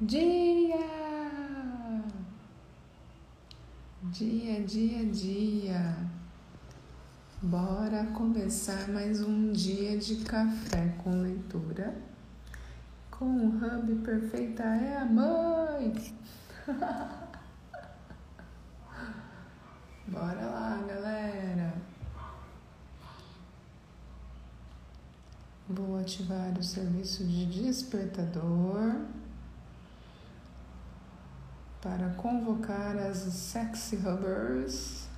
Dia! Dia, dia, dia. Bora começar mais um dia de café com leitura. Com o Hub Perfeita é a mãe. Bora lá, galera. Vou ativar o serviço de despertador para convocar as sexy hubbers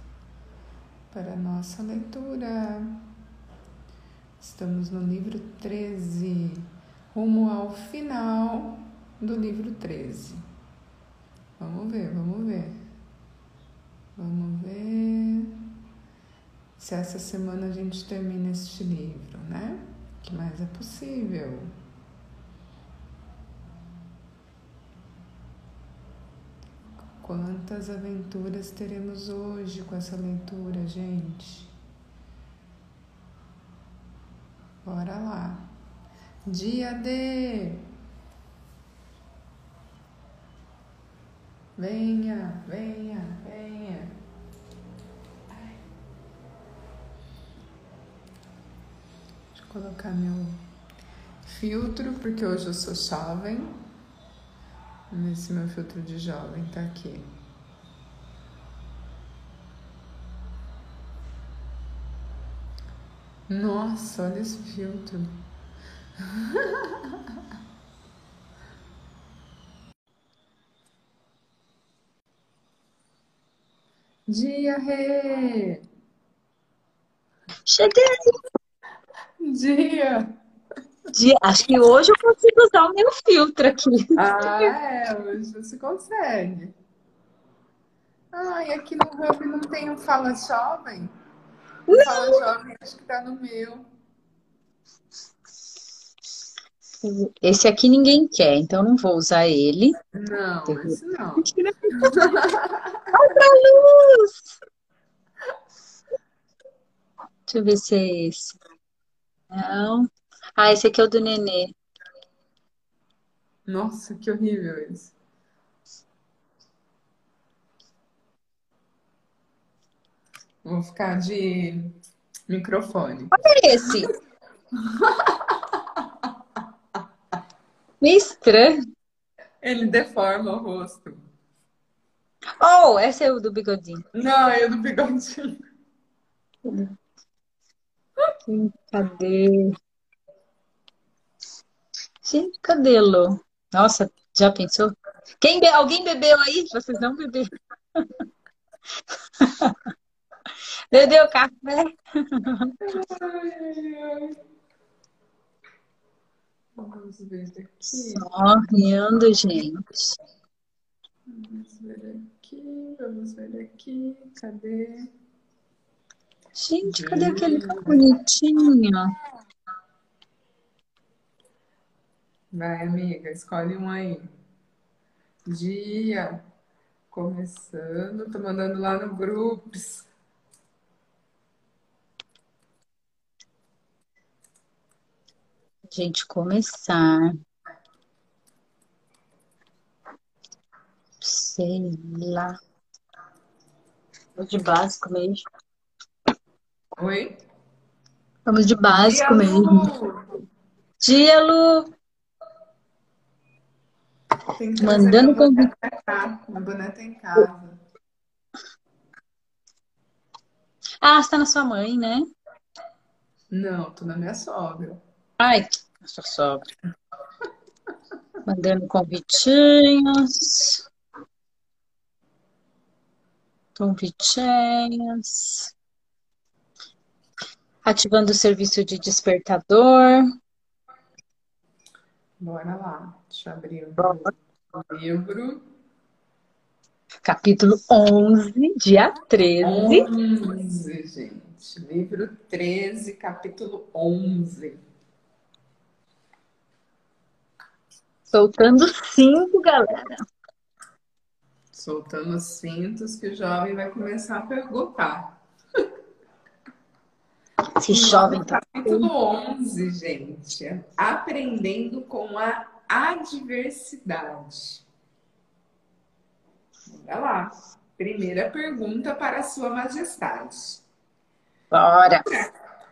para nossa leitura. Estamos no livro 13, rumo ao final do livro 13. Vamos ver, vamos ver. Vamos ver se essa semana a gente termina este livro, né? que mais é possível? Quantas aventuras teremos hoje com essa leitura, gente? Bora lá. Dia D. Venha, venha, venha. colocar meu filtro, porque hoje eu sou jovem. Esse meu filtro de jovem tá aqui. Nossa, olha esse filtro. Dia, Rê! Cheguei! Dia! Dia. Acho que hoje eu consigo usar o meu filtro aqui. Ah, é, hoje você consegue. Ah, e aqui no Hub não tem um Fala Jovem? O não. Fala Jovem acho que tá no meu. Esse aqui ninguém quer, então não vou usar ele. Não, esse não. Olha a luz! Deixa eu ver se é esse. Não. Ah, esse aqui é o do Nenê. Nossa, que horrível esse. Vou ficar de microfone. Olha esse. Meio estranho. Ele deforma o rosto. Oh, esse é o do bigodinho. Não, é o do bigodinho. Cadê? Cadê, Lô? Nossa, já pensou? Quem be... Alguém bebeu aí? Vocês não beberam. Bebeu café? Vamos ver aqui. Só rindo, gente. Vamos ver aqui, vamos ver aqui. Cadê? Gente, cadê aquele tão bonitinho? Vai, amiga, escolhe um aí. Dia. Começando, tô mandando lá no Groups. Gente, começar. Sei lá. De básico mesmo. Oi? Vamos de básico Dia, mesmo. Lu. Dia, Lu! Mandando convite. A boneta em casa. Ah, você tá na sua mãe, né? Não, tô na minha sogra. Ai, na sua sogra. Mandando convitinhos. Convitinhos ativando o serviço de despertador. Bora lá, deixa eu abrir o livro. Capítulo 11, dia 13. 11, gente. Livro 13, capítulo 11. Soltando cinto, galera. Soltando os cintos que o jovem vai começar a perguntar. Esse jovem tá. Capítulo 11, gente. Aprendendo com a adversidade? Bora lá. Primeira pergunta para Sua Majestade. Bora!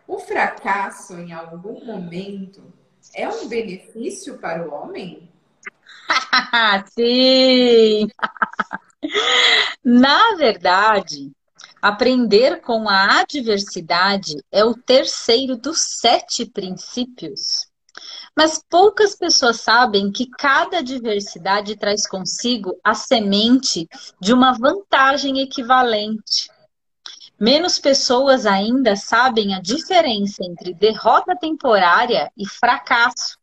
O fracasso, em algum momento, é um benefício para o homem? Sim! Na verdade, aprender com a adversidade é o terceiro dos sete princípios. Mas poucas pessoas sabem que cada adversidade traz consigo a semente de uma vantagem equivalente. Menos pessoas ainda sabem a diferença entre derrota temporária e fracasso.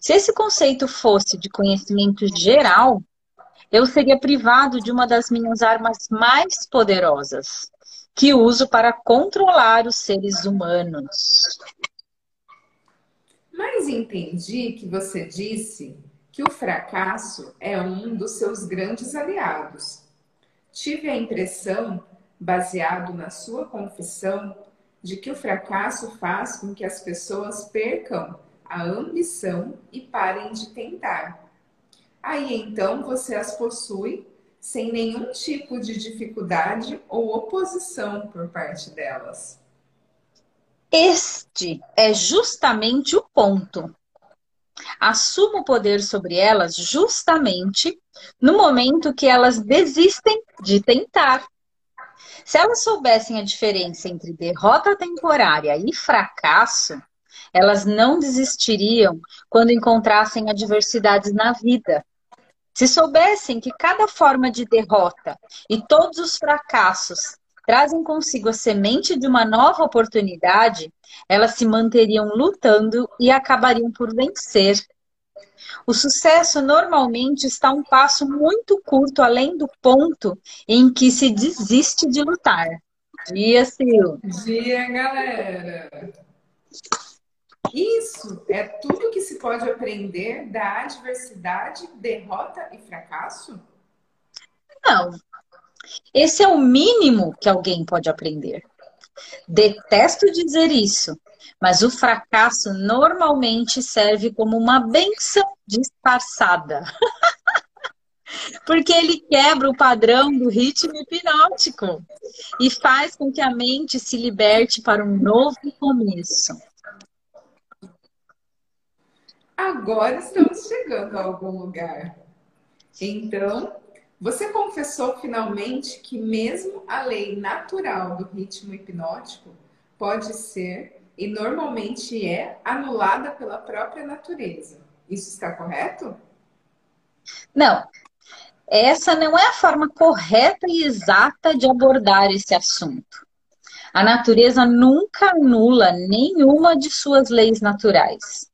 Se esse conceito fosse de conhecimento geral, eu seria privado de uma das minhas armas mais poderosas, que uso para controlar os seres humanos. Mas entendi que você disse que o fracasso é um dos seus grandes aliados. Tive a impressão, baseado na sua confissão, de que o fracasso faz com que as pessoas percam a ambição e parem de tentar. Aí então você as possui sem nenhum tipo de dificuldade ou oposição por parte delas. Este é justamente o ponto. Assumo o poder sobre elas justamente no momento que elas desistem de tentar. Se elas soubessem a diferença entre derrota temporária e fracasso, elas não desistiriam quando encontrassem adversidades na vida. Se soubessem que cada forma de derrota e todos os fracassos trazem consigo a semente de uma nova oportunidade, elas se manteriam lutando e acabariam por vencer. O sucesso normalmente está um passo muito curto além do ponto em que se desiste de lutar. Dia, Sil. Dia, galera. Isso é tudo que se pode aprender da adversidade, derrota e fracasso? Não, esse é o mínimo que alguém pode aprender. Detesto dizer isso, mas o fracasso normalmente serve como uma benção disfarçada. Porque ele quebra o padrão do ritmo hipnótico e faz com que a mente se liberte para um novo começo. Agora estamos chegando a algum lugar. Então, você confessou finalmente que mesmo a lei natural do ritmo hipnótico pode ser e normalmente é anulada pela própria natureza. Isso está correto? Não. Essa não é a forma correta e exata de abordar esse assunto. A natureza nunca anula nenhuma de suas leis naturais.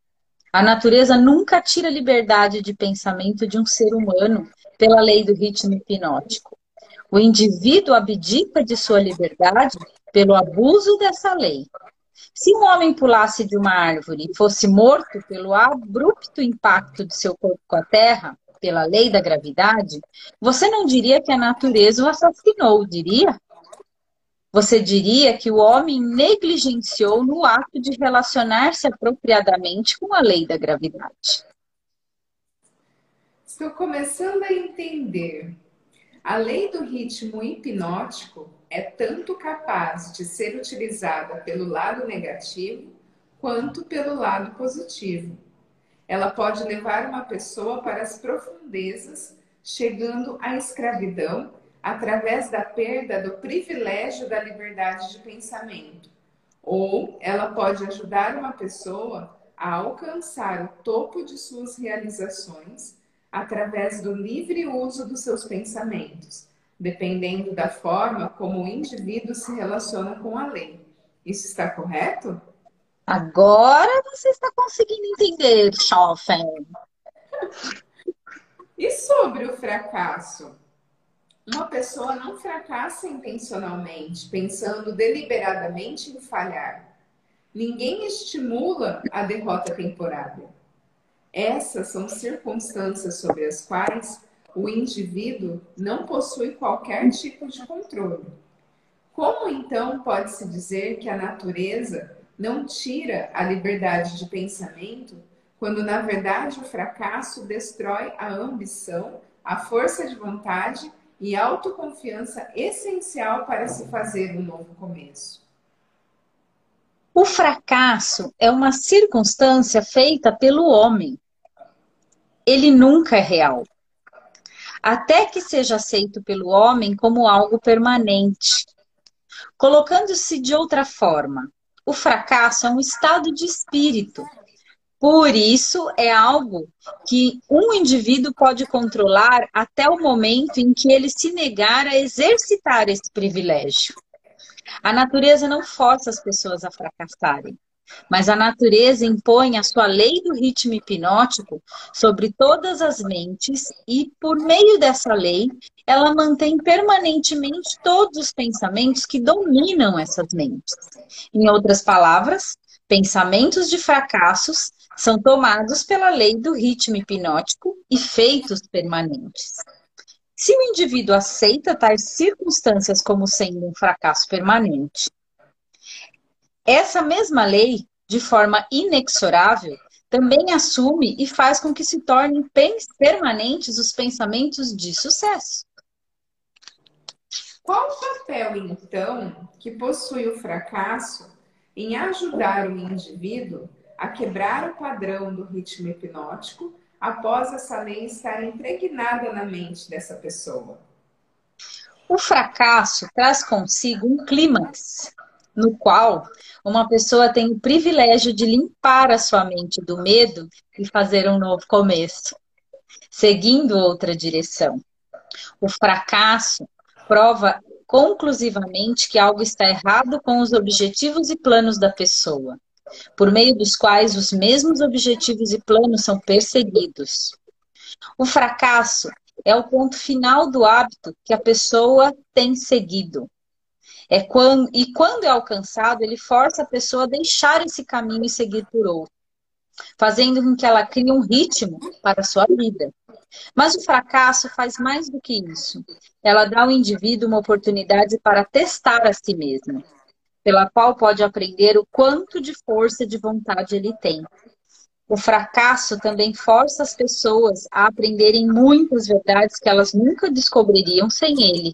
A natureza nunca tira liberdade de pensamento de um ser humano pela lei do ritmo hipnótico. O indivíduo abdica de sua liberdade pelo abuso dessa lei. Se um homem pulasse de uma árvore e fosse morto pelo abrupto impacto de seu corpo com a terra, pela lei da gravidade, você não diria que a natureza o assassinou, diria? Você diria que o homem negligenciou no ato de relacionar-se apropriadamente com a lei da gravidade. Estou começando a entender. A lei do ritmo hipnótico é tanto capaz de ser utilizada pelo lado negativo quanto pelo lado positivo. Ela pode levar uma pessoa para as profundezas, chegando à escravidão através da perda do privilégio da liberdade de pensamento. Ou ela pode ajudar uma pessoa a alcançar o topo de suas realizações através do livre uso dos seus pensamentos, dependendo da forma como o indivíduo se relaciona com a lei. Isso está correto? Agora você está conseguindo entender, Schoffen. E sobre o fracasso? Uma pessoa não fracassa intencionalmente, pensando deliberadamente em falhar. Ninguém estimula a derrota temporária. Essas são circunstâncias sobre as quais o indivíduo não possui qualquer tipo de controle. Como então pode-se dizer que a natureza não tira a liberdade de pensamento quando na verdade o fracasso destrói a ambição, a força de vontade e autoconfiança essencial para se fazer um novo começo. O fracasso é uma circunstância feita pelo homem. Ele nunca é real. Até que seja aceito pelo homem como algo permanente. Colocando-se de outra forma, o fracasso é um estado de espírito. Por isso, é algo que um indivíduo pode controlar até o momento em que ele se negar a exercitar esse privilégio. A natureza não força as pessoas a fracassarem, mas a natureza impõe a sua lei do ritmo hipnótico sobre todas as mentes e, por meio dessa lei, ela mantém permanentemente todos os pensamentos que dominam essas mentes. Em outras palavras, pensamentos de fracassos são tomados pela lei do ritmo hipnótico e feitos permanentes. Se o indivíduo aceita tais circunstâncias como sendo um fracasso permanente, essa mesma lei, de forma inexorável, também assume e faz com que se tornem permanentes os pensamentos de sucesso. Qual o papel, então, que possui o fracasso em ajudar o indivíduo a quebrar o padrão do ritmo hipnótico após essa lei estar impregnada na mente dessa pessoa? O fracasso traz consigo um clímax, no qual uma pessoa tem o privilégio de limpar a sua mente do medo e fazer um novo começo, seguindo outra direção. O fracasso prova conclusivamente que algo está errado com os objetivos e planos da pessoa por meio dos quais os mesmos objetivos e planos são perseguidos. O fracasso é o ponto final do hábito que a pessoa tem seguido. É quando, e quando é alcançado, ele força a pessoa a deixar esse caminho e seguir por outro, fazendo com que ela crie um ritmo para a sua vida. Mas o fracasso faz mais do que isso. Ela dá ao indivíduo uma oportunidade para testar a si mesmo pela qual pode aprender o quanto de força de vontade ele tem. O fracasso também força as pessoas a aprenderem muitas verdades que elas nunca descobririam sem ele.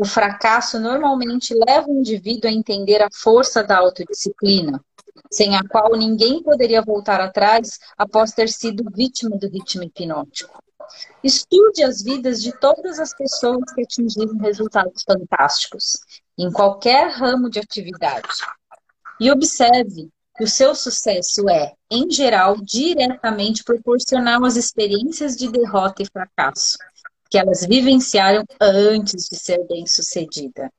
O fracasso normalmente leva o indivíduo a entender a força da autodisciplina, sem a qual ninguém poderia voltar atrás após ter sido vítima do ritmo hipnótico. Estude as vidas de todas as pessoas que atingiram resultados fantásticos em qualquer ramo de atividade. E observe que o seu sucesso é, em geral, diretamente proporcional às experiências de derrota e fracasso que elas vivenciaram antes de ser bem-sucedida.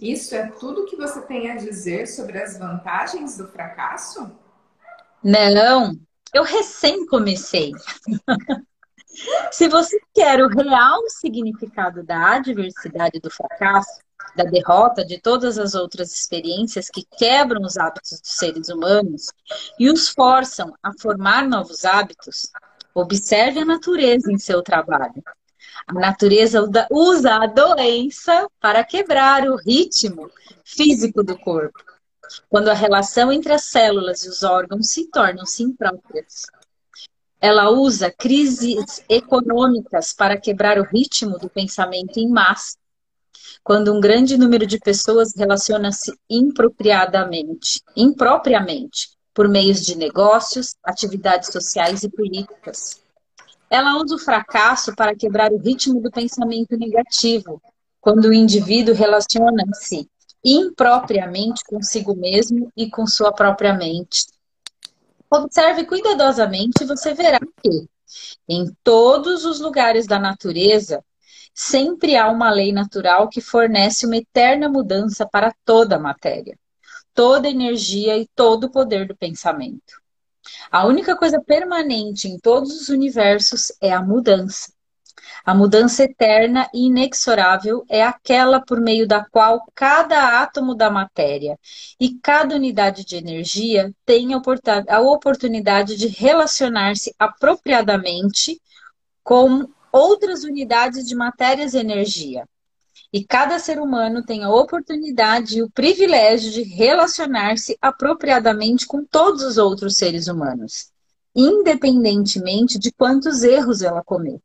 Isso é tudo que você tem a dizer sobre as vantagens do fracasso? Não, eu recém comecei. Se você quer o real significado da adversidade do fracasso, da derrota, de todas as outras experiências que quebram os hábitos dos seres humanos e os forçam a formar novos hábitos, observe a natureza em seu trabalho. A natureza usa a doença para quebrar o ritmo físico do corpo, quando a relação entre as células e os órgãos se tornam-se impróprias. Ela usa crises econômicas para quebrar o ritmo do pensamento em massa, quando um grande número de pessoas relaciona-se impropriadamente, impropriamente, por meios de negócios, atividades sociais e políticas. Ela usa o fracasso para quebrar o ritmo do pensamento negativo, quando o indivíduo relaciona-se impropriamente consigo mesmo e com sua própria mente, Observe cuidadosamente e você verá que em todos os lugares da natureza sempre há uma lei natural que fornece uma eterna mudança para toda a matéria, toda energia e todo o poder do pensamento. A única coisa permanente em todos os universos é a mudança. A mudança eterna e inexorável é aquela por meio da qual cada átomo da matéria e cada unidade de energia tem a oportunidade de relacionar-se apropriadamente com outras unidades de matérias e energia. E cada ser humano tem a oportunidade e o privilégio de relacionar-se apropriadamente com todos os outros seres humanos, independentemente de quantos erros ela cometa,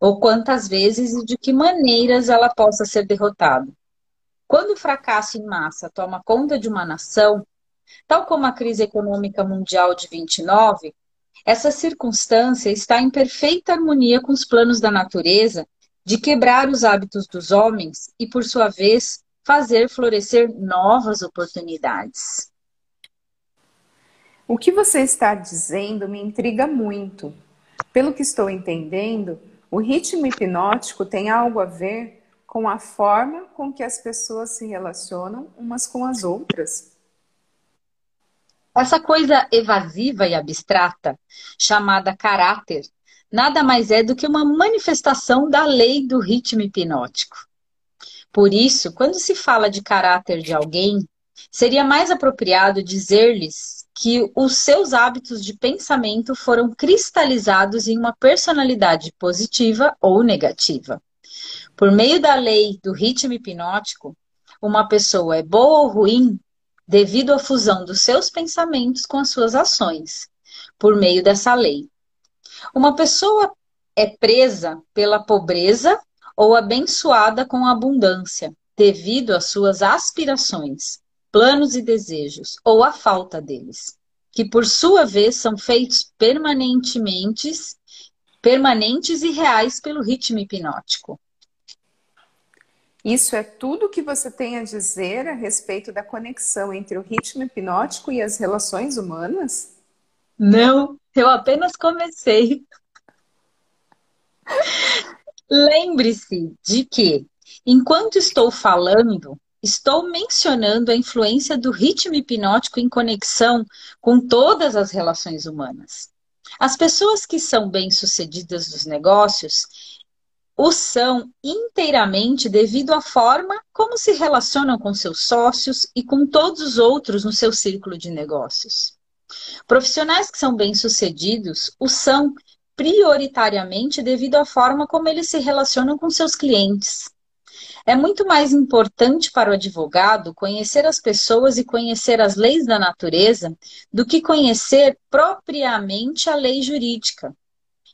ou quantas vezes e de que maneiras ela possa ser derrotada. Quando o fracasso em massa toma conta de uma nação, tal como a crise econômica mundial de 29, essa circunstância está em perfeita harmonia com os planos da natureza de quebrar os hábitos dos homens e, por sua vez, fazer florescer novas oportunidades. O que você está dizendo me intriga muito. Pelo que estou entendendo, o ritmo hipnótico tem algo a ver com a forma com que as pessoas se relacionam umas com as outras. Essa coisa evasiva e abstrata, chamada caráter, nada mais é do que uma manifestação da lei do ritmo hipnótico. Por isso, quando se fala de caráter de alguém, seria mais apropriado dizer-lhes que os seus hábitos de pensamento foram cristalizados em uma personalidade positiva ou negativa. Por meio da lei do ritmo hipnótico, uma pessoa é boa ou ruim devido à fusão dos seus pensamentos com as suas ações, por meio dessa lei. Uma pessoa é presa pela pobreza ou abençoada com abundância, devido às suas aspirações, planos e desejos, ou à falta deles, que por sua vez são feitos permanentemente, permanentes e reais pelo ritmo hipnótico. Isso é tudo que você tem a dizer a respeito da conexão entre o ritmo hipnótico e as relações humanas? Não, eu apenas comecei. Lembre-se de que, enquanto estou falando, estou mencionando a influência do ritmo hipnótico em conexão com todas as relações humanas. As pessoas que são bem-sucedidas nos negócios o são inteiramente devido à forma como se relacionam com seus sócios e com todos os outros no seu círculo de negócios. Profissionais que são bem-sucedidos o são prioritariamente devido à forma como eles se relacionam com seus clientes. É muito mais importante para o advogado conhecer as pessoas e conhecer as leis da natureza do que conhecer propriamente a lei jurídica.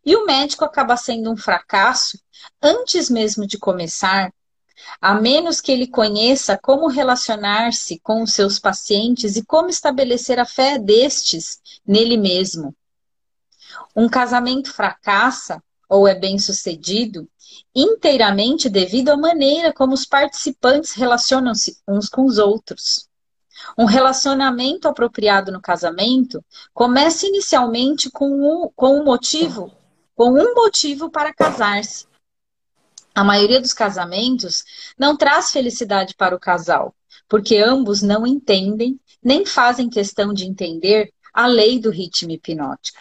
E o médico acaba sendo um fracasso antes mesmo de começar, a menos que ele conheça como relacionar-se com os seus pacientes e como estabelecer a fé destes nele mesmo. Um casamento fracassa ou é bem sucedido inteiramente devido à maneira como os participantes relacionam-se uns com os outros. Um relacionamento apropriado no casamento começa inicialmente com um, com um motivo, com um motivo para casar-se a maioria dos casamentos não traz felicidade para o casal, porque ambos não entendem, nem fazem questão de entender a lei do ritmo hipnótico.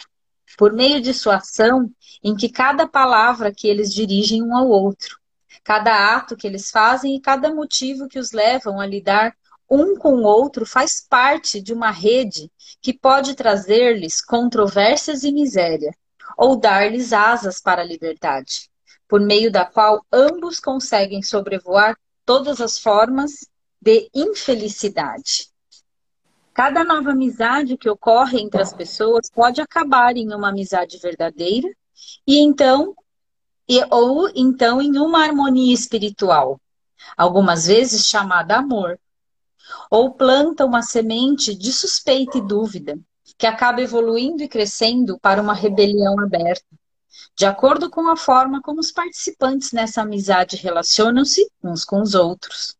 Por meio de sua ação, em que cada palavra que eles dirigem um ao outro, cada ato que eles fazem e cada motivo que os levam a lidar um com o outro faz parte de uma rede que pode trazer-lhes controvérsias e miséria, ou dar-lhes asas para a liberdade por meio da qual ambos conseguem sobrevoar todas as formas de infelicidade. Cada nova amizade que ocorre entre as pessoas pode acabar em uma amizade verdadeira e então e, ou então em uma harmonia espiritual, algumas vezes chamada amor, ou planta uma semente de suspeita e dúvida, que acaba evoluindo e crescendo para uma rebelião aberta de acordo com a forma como os participantes nessa amizade relacionam-se uns com os outros.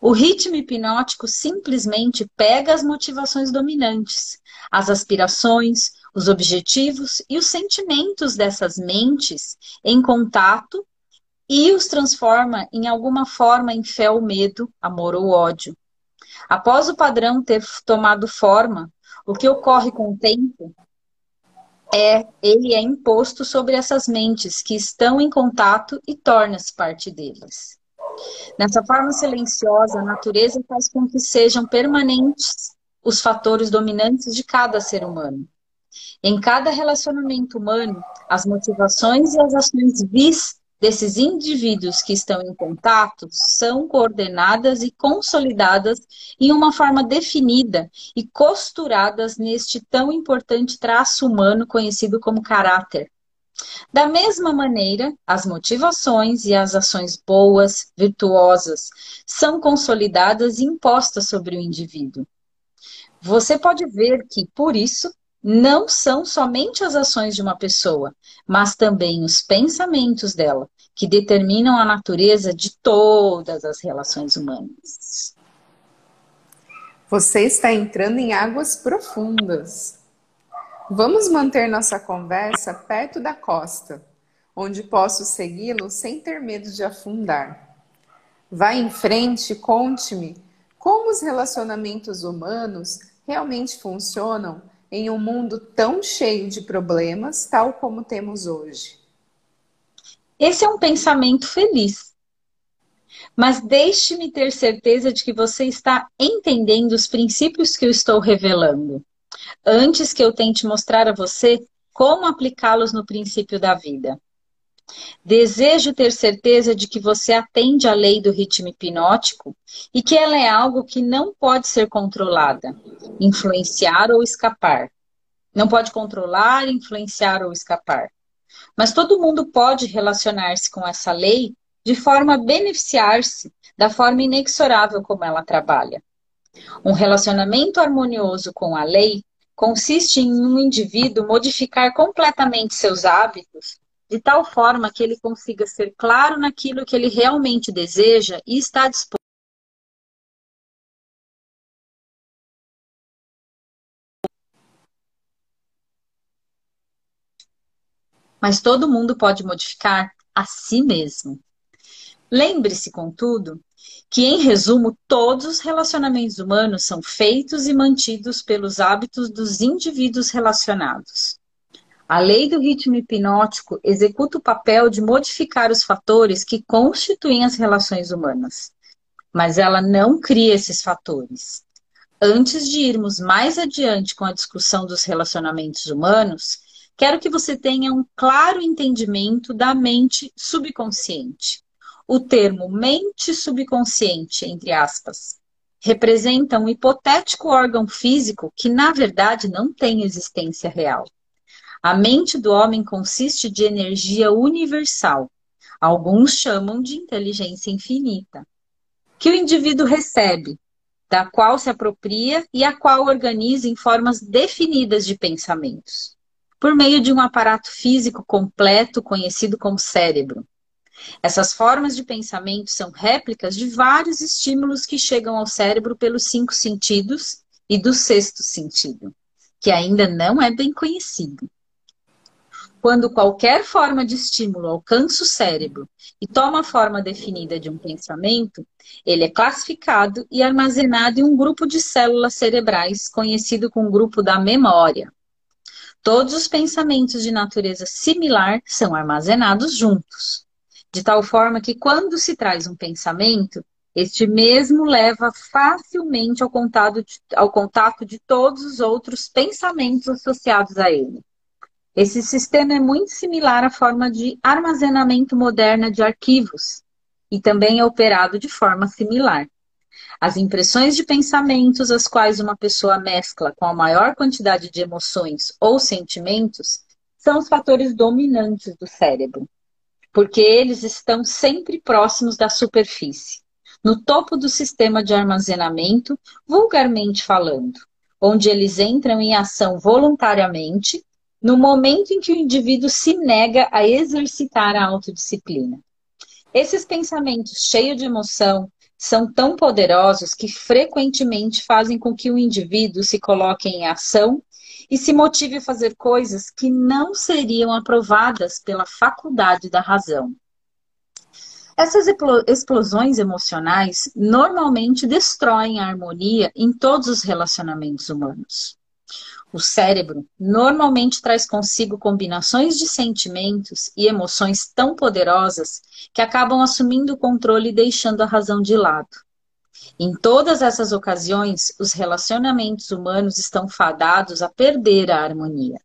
O ritmo hipnótico simplesmente pega as motivações dominantes, as aspirações, os objetivos e os sentimentos dessas mentes em contato e os transforma em alguma forma em fé ou medo, amor ou ódio. Após o padrão ter tomado forma, o que ocorre com o tempo é ele é imposto sobre essas mentes que estão em contato e torna-se parte deles. Nessa forma silenciosa, a natureza faz com que sejam permanentes os fatores dominantes de cada ser humano. Em cada relacionamento humano, as motivações e as ações vis desses indivíduos que estão em contato são coordenadas e consolidadas em uma forma definida e costuradas neste tão importante traço humano conhecido como caráter. Da mesma maneira, as motivações e as ações boas, virtuosas, são consolidadas e impostas sobre o indivíduo. Você pode ver que, por isso, não são somente as ações de uma pessoa, mas também os pensamentos dela, que determinam a natureza de todas as relações humanas. Você está entrando em águas profundas. Vamos manter nossa conversa perto da costa, onde posso segui-lo sem ter medo de afundar. Vá em frente e conte-me como os relacionamentos humanos realmente funcionam em um mundo tão cheio de problemas, tal como temos hoje? Esse é um pensamento feliz. Mas deixe-me ter certeza de que você está entendendo os princípios que eu estou revelando, antes que eu tente mostrar a você como aplicá-los no princípio da vida. Desejo ter certeza de que você atende à lei do ritmo hipnótico e que ela é algo que não pode ser controlada, influenciar ou escapar. Não pode controlar, influenciar ou escapar. Mas todo mundo pode relacionar-se com essa lei de forma a beneficiar-se da forma inexorável como ela trabalha. Um relacionamento harmonioso com a lei consiste em um indivíduo modificar completamente seus hábitos de tal forma que ele consiga ser claro naquilo que ele realmente deseja e está disposto. Mas todo mundo pode modificar a si mesmo. Lembre-se, contudo, que, em resumo, todos os relacionamentos humanos são feitos e mantidos pelos hábitos dos indivíduos relacionados. A lei do ritmo hipnótico executa o papel de modificar os fatores que constituem as relações humanas, mas ela não cria esses fatores. Antes de irmos mais adiante com a discussão dos relacionamentos humanos, quero que você tenha um claro entendimento da mente subconsciente. O termo mente subconsciente, entre aspas, representa um hipotético órgão físico que, na verdade, não tem existência real. A mente do homem consiste de energia universal. Alguns chamam de inteligência infinita. Que o indivíduo recebe, da qual se apropria e a qual organiza em formas definidas de pensamentos, por meio de um aparato físico completo conhecido como cérebro. Essas formas de pensamento são réplicas de vários estímulos que chegam ao cérebro pelos cinco sentidos e do sexto sentido, que ainda não é bem conhecido. Quando qualquer forma de estímulo alcança o cérebro e toma a forma definida de um pensamento, ele é classificado e armazenado em um grupo de células cerebrais conhecido como grupo da memória. Todos os pensamentos de natureza similar são armazenados juntos, de tal forma que quando se traz um pensamento, este mesmo leva facilmente ao de, ao contato de todos os outros pensamentos associados a ele. Esse sistema é muito similar à forma de armazenamento moderna de arquivos e também é operado de forma similar. As impressões de pensamentos, as quais uma pessoa mescla com a maior quantidade de emoções ou sentimentos, são os fatores dominantes do cérebro, porque eles estão sempre próximos da superfície, no topo do sistema de armazenamento, vulgarmente falando, onde eles entram em ação voluntariamente no momento em que o indivíduo se nega a exercitar a autodisciplina. Esses pensamentos cheios de emoção são tão poderosos que frequentemente fazem com que o indivíduo se coloque em ação e se motive a fazer coisas que não seriam aprovadas pela faculdade da razão. Essas explosões emocionais normalmente destroem a harmonia em todos os relacionamentos humanos. O cérebro normalmente traz consigo combinações de sentimentos e emoções tão poderosas que acabam assumindo o controle e deixando a razão de lado. Em todas essas ocasiões, os relacionamentos humanos estão fadados a perder a harmonia.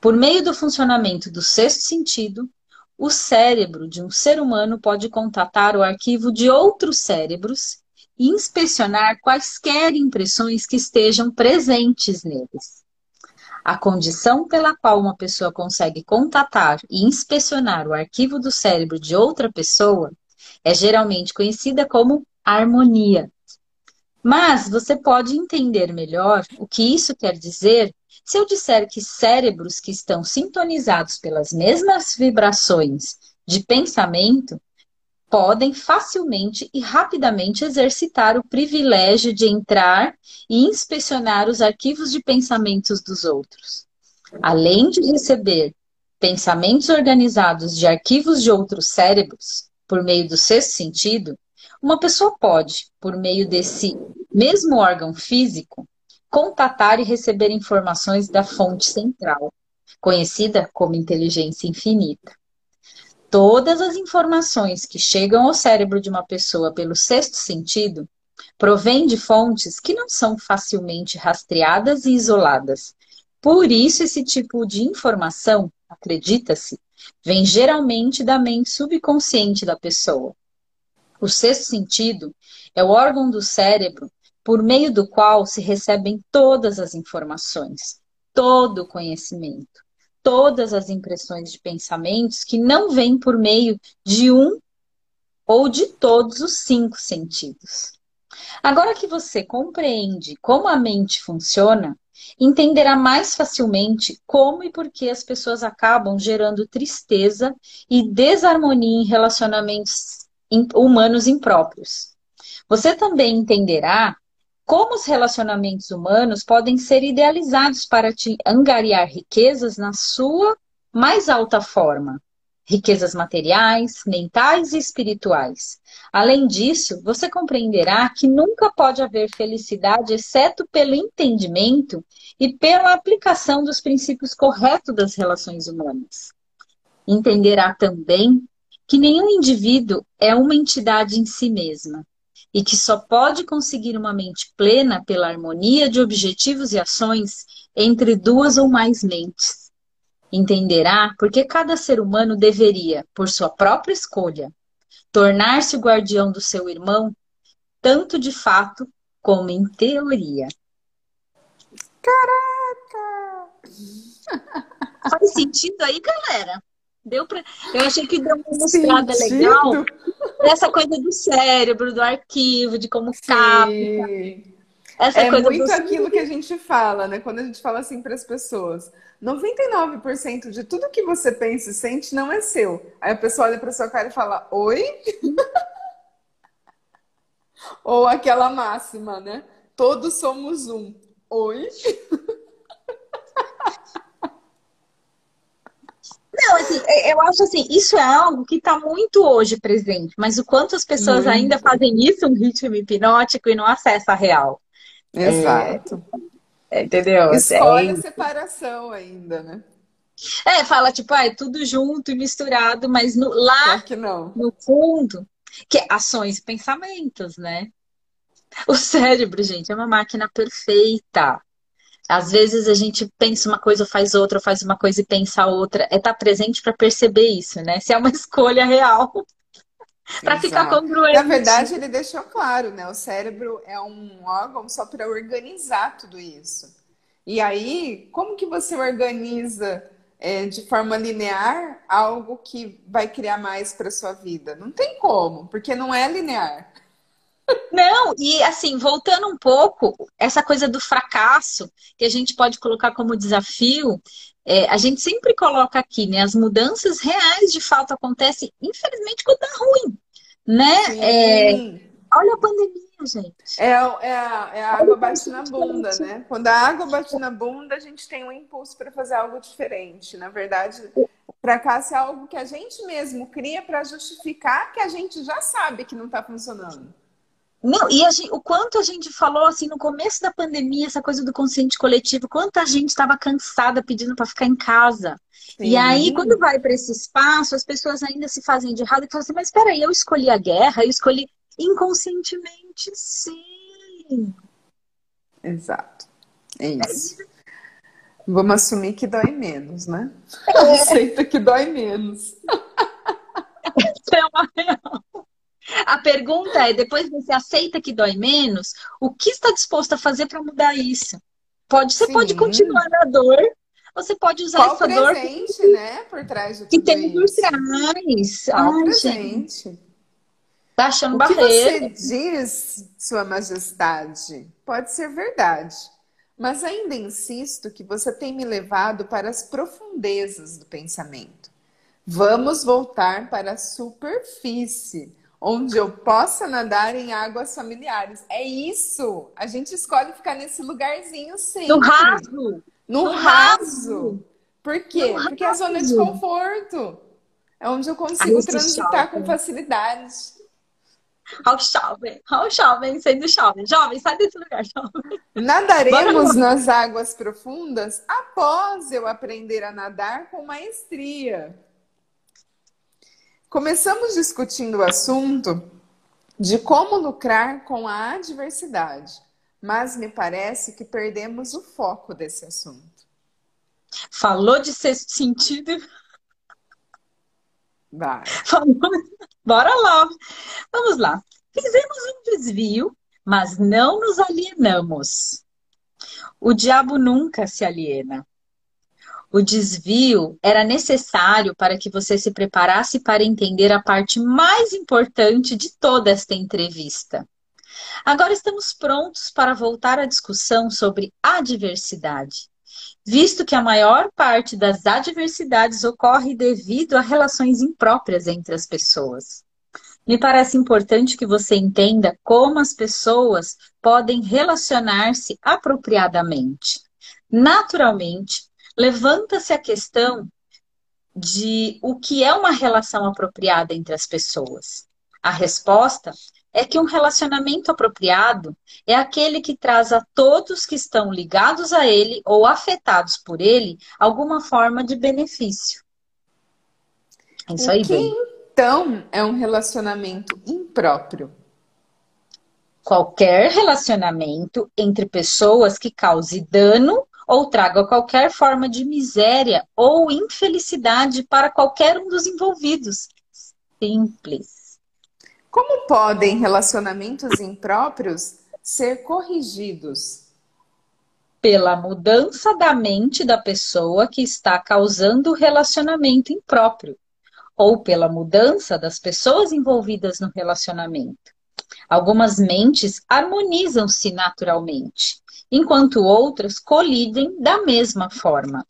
Por meio do funcionamento do sexto sentido, o cérebro de um ser humano pode contatar o arquivo de outros cérebros inspecionar quaisquer impressões que estejam presentes neles. A condição pela qual uma pessoa consegue contatar e inspecionar o arquivo do cérebro de outra pessoa é geralmente conhecida como harmonia. Mas você pode entender melhor o que isso quer dizer se eu disser que cérebros que estão sintonizados pelas mesmas vibrações de pensamento podem facilmente e rapidamente exercitar o privilégio de entrar e inspecionar os arquivos de pensamentos dos outros. Além de receber pensamentos organizados de arquivos de outros cérebros, por meio do sexto sentido, uma pessoa pode, por meio desse mesmo órgão físico, contatar e receber informações da fonte central, conhecida como inteligência infinita todas as informações que chegam ao cérebro de uma pessoa pelo sexto sentido provêm de fontes que não são facilmente rastreadas e isoladas. Por isso, esse tipo de informação, acredita-se, vem geralmente da mente subconsciente da pessoa. O sexto sentido é o órgão do cérebro por meio do qual se recebem todas as informações, todo o conhecimento todas as impressões de pensamentos que não vêm por meio de um ou de todos os cinco sentidos. Agora que você compreende como a mente funciona, entenderá mais facilmente como e por que as pessoas acabam gerando tristeza e desarmonia em relacionamentos humanos impróprios. Você também entenderá como os relacionamentos humanos podem ser idealizados para te angariar riquezas na sua mais alta forma. Riquezas materiais, mentais e espirituais. Além disso, você compreenderá que nunca pode haver felicidade exceto pelo entendimento e pela aplicação dos princípios corretos das relações humanas. Entenderá também que nenhum indivíduo é uma entidade em si mesma e que só pode conseguir uma mente plena pela harmonia de objetivos e ações entre duas ou mais mentes. Entenderá porque cada ser humano deveria, por sua própria escolha, tornar-se o guardião do seu irmão, tanto de fato como em teoria. Caraca! Faz sentido aí, galera? Deu pra... Eu achei que deu uma mostrada legal dessa coisa do cérebro, do arquivo, de como capta. Essa é coisa muito aquilo que a gente fala, né? Quando a gente fala assim para as pessoas. 99% de tudo que você pensa e sente não é seu. Aí a pessoa olha para sua cara e fala: Oi? Ou aquela máxima, né? Todos somos um. Oi? Não, assim, é, eu acho assim, isso é algo que está muito hoje presente, mas o quanto as pessoas muito. ainda fazem isso um ritmo hipnótico e não acessam a real. Exato. É, entendeu? Escolhe é, a separação ainda, né? É, fala tipo, ah, é tudo junto e misturado, mas no, lá no fundo, que é ações e pensamentos, né? O cérebro, gente, é uma máquina perfeita. Às vezes a gente pensa uma coisa, faz outra, faz uma coisa e pensa outra. É estar tá presente para perceber isso, né? Se é uma escolha real. para ficar congruente. Na verdade, ele deixou claro, né? O cérebro é um órgão só para organizar tudo isso. E aí, como que você organiza é, de forma linear algo que vai criar mais para sua vida? Não tem como, porque não é linear. Não, e assim, voltando um pouco, essa coisa do fracasso, que a gente pode colocar como desafio, é, a gente sempre coloca aqui, né? As mudanças reais de fato acontecem, infelizmente, quando tá ruim, né? É, olha a pandemia, gente. É, é, a, é a água bate na bunda, né? Quando a água bate na bunda, a gente tem um impulso para fazer algo diferente. Na verdade, o fracasso é algo que a gente mesmo cria para justificar que a gente já sabe que não está funcionando. Não, e gente, o quanto a gente falou assim no começo da pandemia, essa coisa do consciente coletivo, quanta gente estava cansada pedindo para ficar em casa. Sim. E aí, quando vai para esse espaço, as pessoas ainda se fazem de errado e falam assim: mas espera aí, eu escolhi a guerra, eu escolhi inconscientemente, sim. Exato. É isso. É. Vamos assumir que dói menos, né? É. Aceita que dói menos. real. A pergunta é: depois você aceita que dói menos, o que está disposto a fazer para mudar isso? Pode, você Sim. pode continuar na dor, você pode usar Qual essa presente, dor né, por trás de tudo que tem por trás. Qual Ai, presente? gente. Tá achando O que barreira. você diz, Sua Majestade, pode ser verdade, mas ainda insisto que você tem me levado para as profundezas do pensamento. Vamos voltar para a superfície, onde eu possa nadar em águas familiares. É isso! A gente escolhe ficar nesse lugarzinho sempre. No raso. No, No raso. raso. Por quê? No Porque é a zona de raso. conforto. É onde eu Ai, consigo esse transitar com facilidade. Ao jovem, ao jovem, sendo jovem. Jovem, sai desse lugar, jovem. Nadaremos nas águas profundas após eu aprender a nadar com maestria. Começamos discutindo o assunto de como lucrar com a adversidade, mas me parece que perdemos o foco desse assunto. Falou de sexto sentido, Vai. falou. Bora lá. Vamos lá. Fizemos um desvio, mas não nos alienamos. O diabo nunca se aliena. O desvio era necessário para que você se preparasse para entender a parte mais importante de toda esta entrevista. Agora estamos prontos para voltar à discussão sobre adversidade, visto que a maior parte das adversidades ocorre devido a relações impróprias entre as pessoas. Me parece importante que você entenda como as pessoas podem relacionar-se apropriadamente. Naturalmente, levanta-se a questão de o que é uma relação apropriada entre as pessoas. A resposta é que um relacionamento apropriado é aquele que traz a todos que estão ligados a ele ou afetados por ele alguma forma de benefício. É isso O aí, que bem. então é um relacionamento impróprio? Qualquer relacionamento entre pessoas que cause dano ou traga qualquer forma de miséria ou infelicidade para qualquer um dos envolvidos. Simples. Como podem relacionamentos impróprios ser corrigidos? Pela mudança da mente da pessoa que está causando o relacionamento impróprio, ou pela mudança das pessoas envolvidas no relacionamento. Algumas mentes harmonizam-se naturalmente, enquanto outras colidem da mesma forma.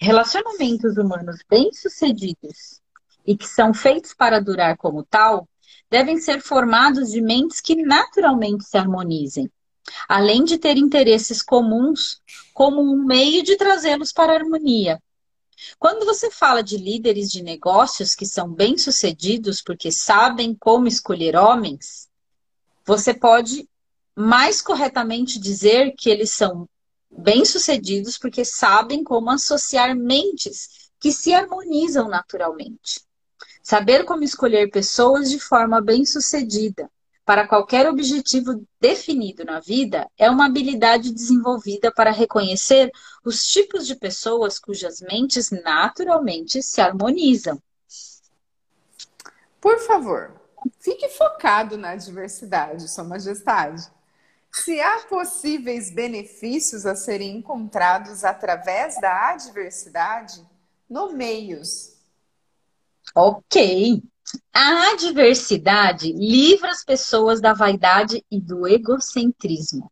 Relacionamentos humanos bem-sucedidos e que são feitos para durar como tal, devem ser formados de mentes que naturalmente se harmonizem, além de ter interesses comuns como um meio de trazê-los para a harmonia. Quando você fala de líderes de negócios que são bem-sucedidos porque sabem como escolher homens, você pode mais corretamente dizer que eles são bem-sucedidos porque sabem como associar mentes que se harmonizam naturalmente. Saber como escolher pessoas de forma bem-sucedida para qualquer objetivo definido na vida é uma habilidade desenvolvida para reconhecer os tipos de pessoas cujas mentes naturalmente se harmonizam. Por favor, fique focado na diversidade, Sua Majestade. Se há possíveis benefícios a serem encontrados através da adversidade, nomeios. Ok. A adversidade livra as pessoas da vaidade e do egocentrismo.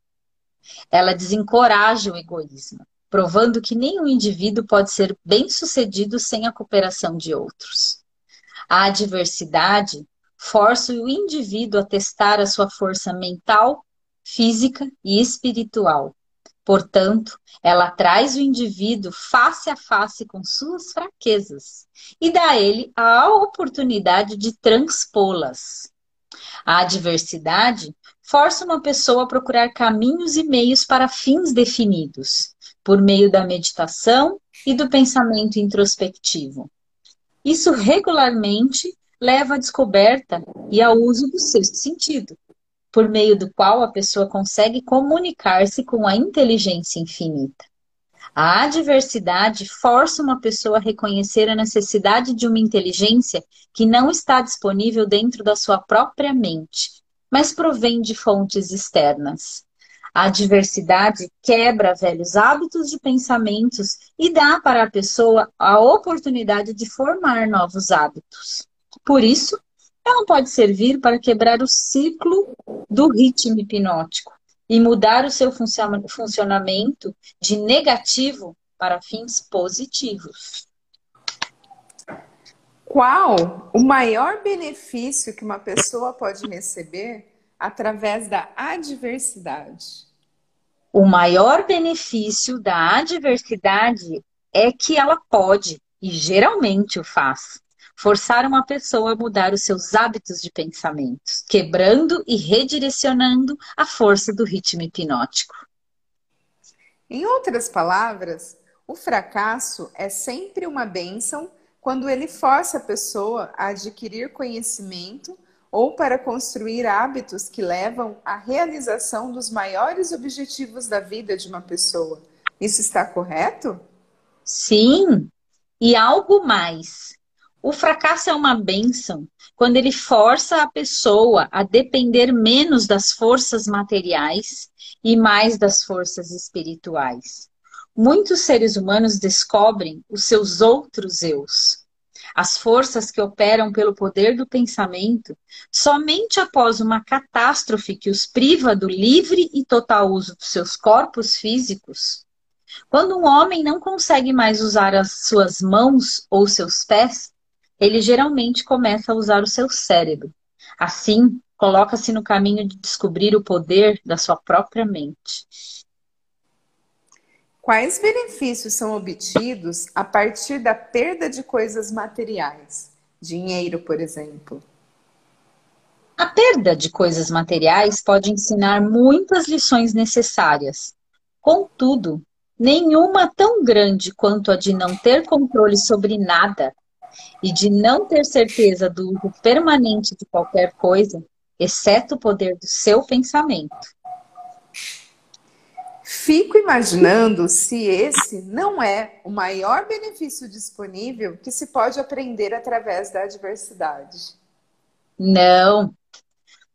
Ela desencoraja o egoísmo, provando que nenhum indivíduo pode ser bem-sucedido sem a cooperação de outros. A adversidade força o indivíduo a testar a sua força mental, física e espiritual. Portanto, ela traz o indivíduo face a face com suas fraquezas e dá a ele a oportunidade de transpô-las. A adversidade força uma pessoa a procurar caminhos e meios para fins definidos, por meio da meditação e do pensamento introspectivo. Isso regularmente leva à descoberta e ao uso do sexto sentido, por meio do qual a pessoa consegue comunicar-se com a inteligência infinita. A adversidade força uma pessoa a reconhecer a necessidade de uma inteligência que não está disponível dentro da sua própria mente, mas provém de fontes externas. A adversidade quebra velhos hábitos de pensamentos e dá para a pessoa a oportunidade de formar novos hábitos. Por isso, ela pode servir para quebrar o ciclo do ritmo hipnótico e mudar o seu funcionamento de negativo para fins positivos. Qual o maior benefício que uma pessoa pode receber através da adversidade? O maior benefício da adversidade é que ela pode, e geralmente o faz, forçar uma pessoa a mudar os seus hábitos de pensamentos, quebrando e redirecionando a força do ritmo hipnótico. Em outras palavras, o fracasso é sempre uma bênção quando ele força a pessoa a adquirir conhecimento ou para construir hábitos que levam à realização dos maiores objetivos da vida de uma pessoa. Isso está correto? Sim, e algo mais. O fracasso é uma benção quando ele força a pessoa a depender menos das forças materiais e mais das forças espirituais. Muitos seres humanos descobrem os seus outros eus, as forças que operam pelo poder do pensamento, somente após uma catástrofe que os priva do livre e total uso dos seus corpos físicos. Quando um homem não consegue mais usar as suas mãos ou seus pés, ele geralmente começa a usar o seu cérebro. Assim, coloca-se no caminho de descobrir o poder da sua própria mente. Quais benefícios são obtidos a partir da perda de coisas materiais? Dinheiro, por exemplo. A perda de coisas materiais pode ensinar muitas lições necessárias. Contudo, nenhuma tão grande quanto a de não ter controle sobre nada e de não ter certeza do uso permanente de qualquer coisa, exceto o poder do seu pensamento. Fico imaginando se esse não é o maior benefício disponível que se pode aprender através da adversidade. Não.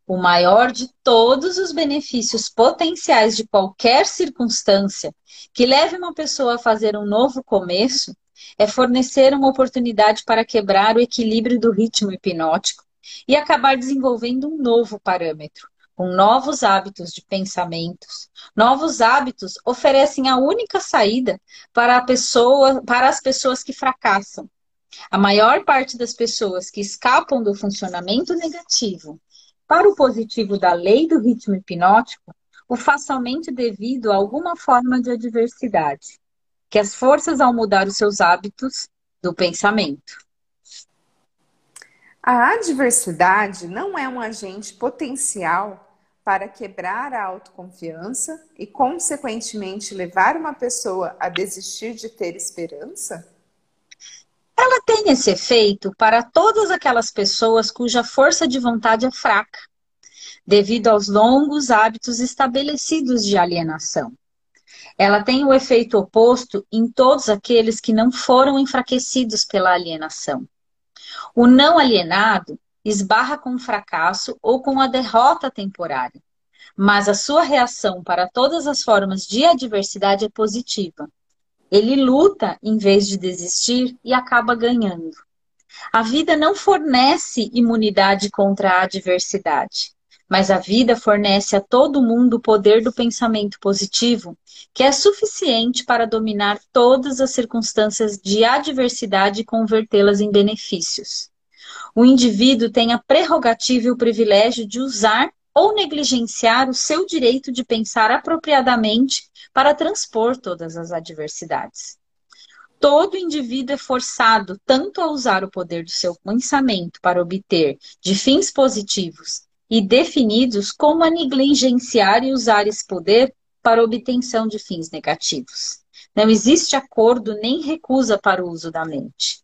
O maior de todos os benefícios potenciais de qualquer circunstância que leve uma pessoa a fazer um novo começo é fornecer uma oportunidade para quebrar o equilíbrio do ritmo hipnótico e acabar desenvolvendo um novo parâmetro, com novos hábitos de pensamentos. Novos hábitos oferecem a única saída para, a pessoa, para as pessoas que fracassam. A maior parte das pessoas que escapam do funcionamento negativo para o positivo da lei do ritmo hipnótico o faz somente devido a alguma forma de adversidade que as forças ao mudar os seus hábitos do pensamento. A adversidade não é um agente potencial para quebrar a autoconfiança e, consequentemente, levar uma pessoa a desistir de ter esperança? Ela tem esse efeito para todas aquelas pessoas cuja força de vontade é fraca, devido aos longos hábitos estabelecidos de alienação. Ela tem o efeito oposto em todos aqueles que não foram enfraquecidos pela alienação. O não alienado esbarra com o fracasso ou com a derrota temporária, mas a sua reação para todas as formas de adversidade é positiva. Ele luta em vez de desistir e acaba ganhando. A vida não fornece imunidade contra a adversidade. Mas a vida fornece a todo mundo o poder do pensamento positivo, que é suficiente para dominar todas as circunstâncias de adversidade e convertê-las em benefícios. O indivíduo tem a prerrogativa e o privilégio de usar ou negligenciar o seu direito de pensar apropriadamente para transpor todas as adversidades. Todo indivíduo é forçado tanto a usar o poder do seu pensamento para obter de fins positivos e definidos como a negligenciar e usar esse poder para obtenção de fins negativos. Não existe acordo nem recusa para o uso da mente.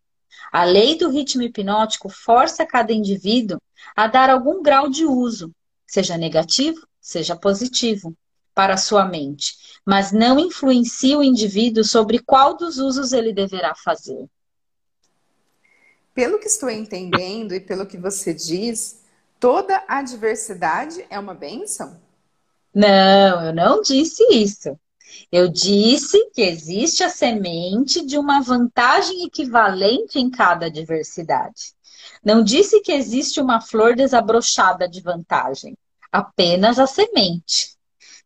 A lei do ritmo hipnótico força cada indivíduo a dar algum grau de uso, seja negativo, seja positivo, para sua mente, mas não influencia o indivíduo sobre qual dos usos ele deverá fazer. Pelo que estou entendendo e pelo que você diz, toda adversidade é uma benção? Não, eu não disse isso. Eu disse que existe a semente de uma vantagem equivalente em cada adversidade. Não disse que existe uma flor desabrochada de vantagem, apenas a semente.